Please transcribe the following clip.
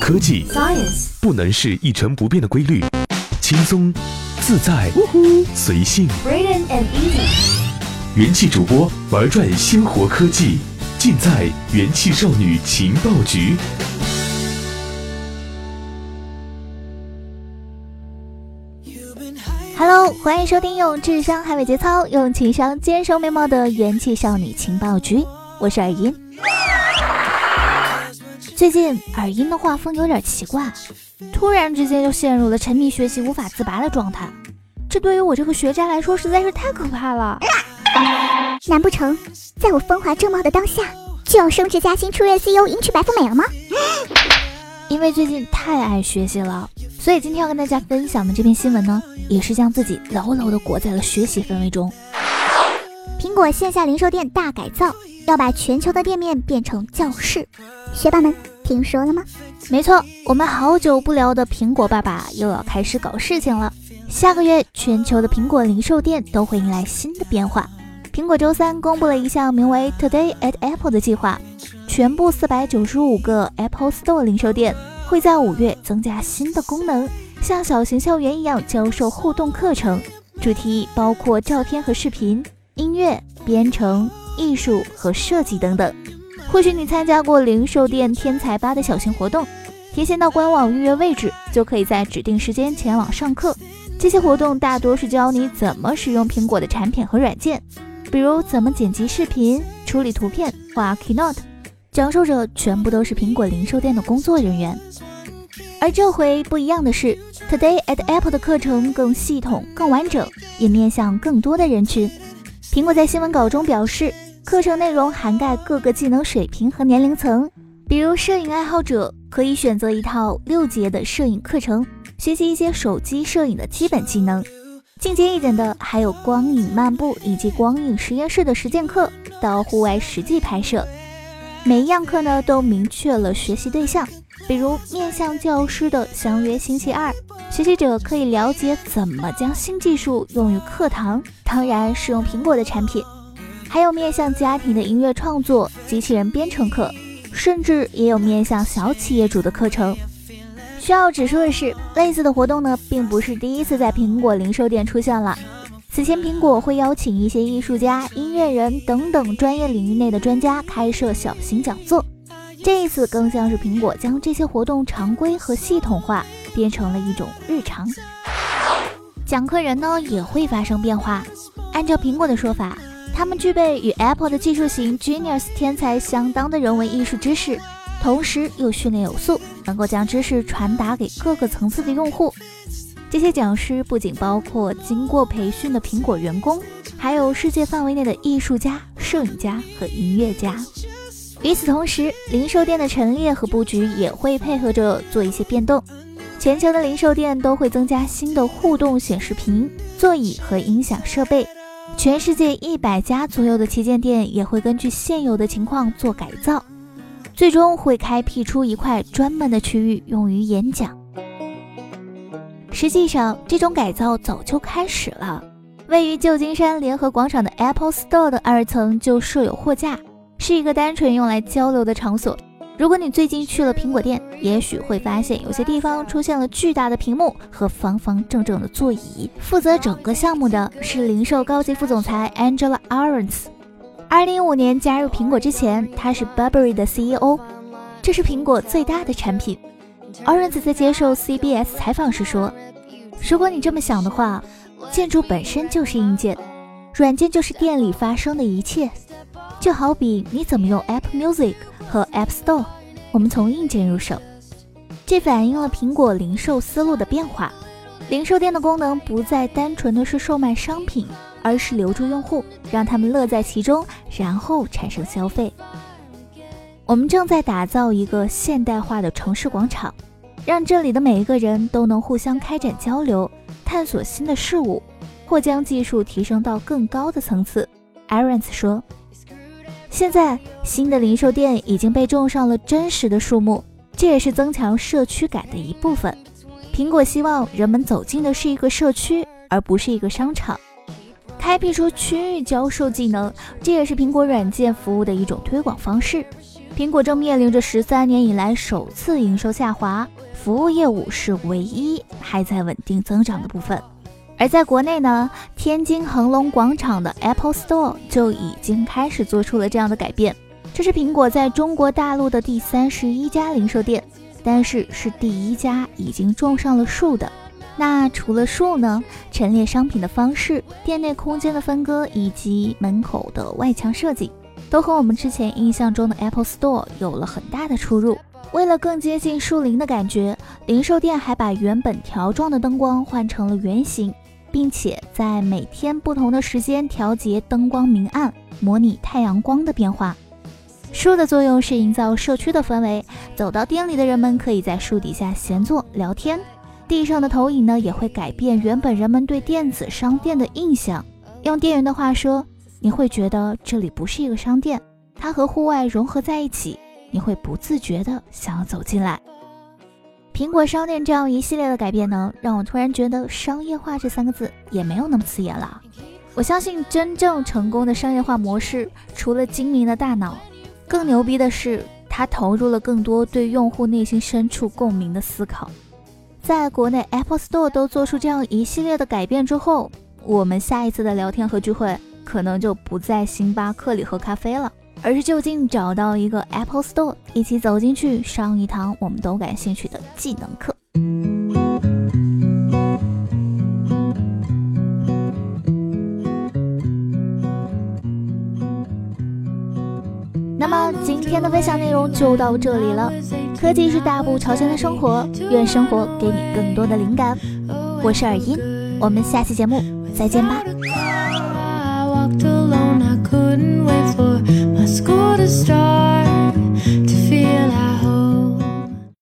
科技 Science 不能是一成不变的规律，轻松、自在、随性。Brilliant and easy 元气主播玩转鲜活科技，尽在元气少女情报局。Hello，欢迎收听用智商捍卫节操，用情商坚守美貌的元气少女情报局，我是耳音。最近耳音的画风有点奇怪，突然之间就陷入了沉迷学习无法自拔的状态，这对于我这个学渣来说实在是太可怕了。难不成在我风华正茂的当下，就要升职加薪、出任 CEO、迎娶白富美了吗？因为最近太爱学习了，所以今天要跟大家分享的这篇新闻呢，也是将自己牢牢的裹在了学习氛围中。苹果线下零售店大改造，要把全球的店面变成教室。学霸们听说了吗？没错，我们好久不聊的苹果爸爸又要开始搞事情了。下个月，全球的苹果零售店都会迎来新的变化。苹果周三公布了一项名为 “Today at Apple” 的计划，全部四百九十五个 Apple Store 零售店会在五月增加新的功能，像小型校园一样教授互动课程，主题包括照片和视频、音乐、编程、艺术和设计等等。或许你参加过零售店天才吧的小型活动，提前到官网预约位置，就可以在指定时间前往上课。这些活动大多是教你怎么使用苹果的产品和软件，比如怎么剪辑视频、处理图片、画 Keynote。讲授者全部都是苹果零售店的工作人员。而这回不一样的是，Today at Apple 的课程更系统、更完整，也面向更多的人群。苹果在新闻稿中表示，课程内容涵盖各个技能水平和年龄层，比如摄影爱好者可以选择一套六节的摄影课程，学习一些手机摄影的基本技能。进阶一点的还有光影漫步以及光影实验室的实践课，到户外实际拍摄。每一样课呢都明确了学习对象，比如面向教师的相约星期二，学习者可以了解怎么将新技术用于课堂，当然是用苹果的产品。还有面向家庭的音乐创作、机器人编程课，甚至也有面向小企业主的课程。需要指出的是，类似的活动呢，并不是第一次在苹果零售店出现了。此前，苹果会邀请一些艺术家、音乐人等等专业领域内的专家开设小型讲座。这一次更像是苹果将这些活动常规和系统化，变成了一种日常。讲课人呢也会发生变化。按照苹果的说法，他们具备与 Apple 的技术型 Genius 天才相当的人文艺术知识，同时又训练有素，能够将知识传达给各个层次的用户。这些讲师不仅包括经过培训的苹果员工，还有世界范围内的艺术家、摄影家和音乐家。与此同时，零售店的陈列和布局也会配合着做一些变动。全球的零售店都会增加新的互动显示屏、座椅和音响设备。全世界一百家左右的旗舰店也会根据现有的情况做改造，最终会开辟出一块专门的区域用于演讲。实际上，这种改造早就开始了。位于旧金山联合广场的 Apple Store 的二层就设有货架，是一个单纯用来交流的场所。如果你最近去了苹果店，也许会发现有些地方出现了巨大的屏幕和方方正正的座椅。负责整个项目的是零售高级副总裁 Angela Ahrens。二零一五年加入苹果之前，她是 Burberry 的 CEO，这是苹果最大的产品。Ahrens 在接受 CBS 采访时说：“如果你这么想的话，建筑本身就是硬件，软件就是店里发生的一切。就好比你怎么用 Apple Music 和 App Store，我们从硬件入手。这反映了苹果零售思路的变化。零售店的功能不再单纯的是售卖商品，而是留住用户，让他们乐在其中，然后产生消费。”我们正在打造一个现代化的城市广场，让这里的每一个人都能互相开展交流，探索新的事物，或将技术提升到更高的层次。a r o n s 说：“现在新的零售店已经被种上了真实的树木，这也是增强社区感的一部分。苹果希望人们走进的是一个社区，而不是一个商场。开辟出区域教授技能，这也是苹果软件服务的一种推广方式。苹果正面临着十三年以来首次营收下滑，服务业务是唯一还在稳定增长的部分。而在国内呢，天津恒隆广场的 Apple Store 就已经开始做出了这样的改变。这是苹果在中国大陆的第三十一家零售店，但是是第一家已经种上了树的。那除了树呢，陈列商品的方式、店内空间的分割以及门口的外墙设计。都和我们之前印象中的 Apple Store 有了很大的出入。为了更接近树林的感觉，零售店还把原本条状的灯光换成了圆形，并且在每天不同的时间调节灯光明暗，模拟太阳光的变化。树的作用是营造社区的氛围，走到店里的人们可以在树底下闲坐聊天。地上的投影呢，也会改变原本人们对电子商店的印象。用店员的话说。你会觉得这里不是一个商店，它和户外融合在一起，你会不自觉的想要走进来。苹果商店这样一系列的改变呢，让我突然觉得商业化这三个字也没有那么刺眼了。我相信真正成功的商业化模式，除了精明的大脑，更牛逼的是它投入了更多对用户内心深处共鸣的思考。在国内 Apple Store 都做出这样一系列的改变之后，我们下一次的聊天和聚会。可能就不在星巴克里喝咖啡了，而是就近找到一个 Apple Store，一起走进去上一堂我们都感兴趣的技能课。那么今天的分享内容就到这里了。科技是大步朝前的生活，愿生活给你更多的灵感。我是尔音，我们下期节目再见吧。the stars.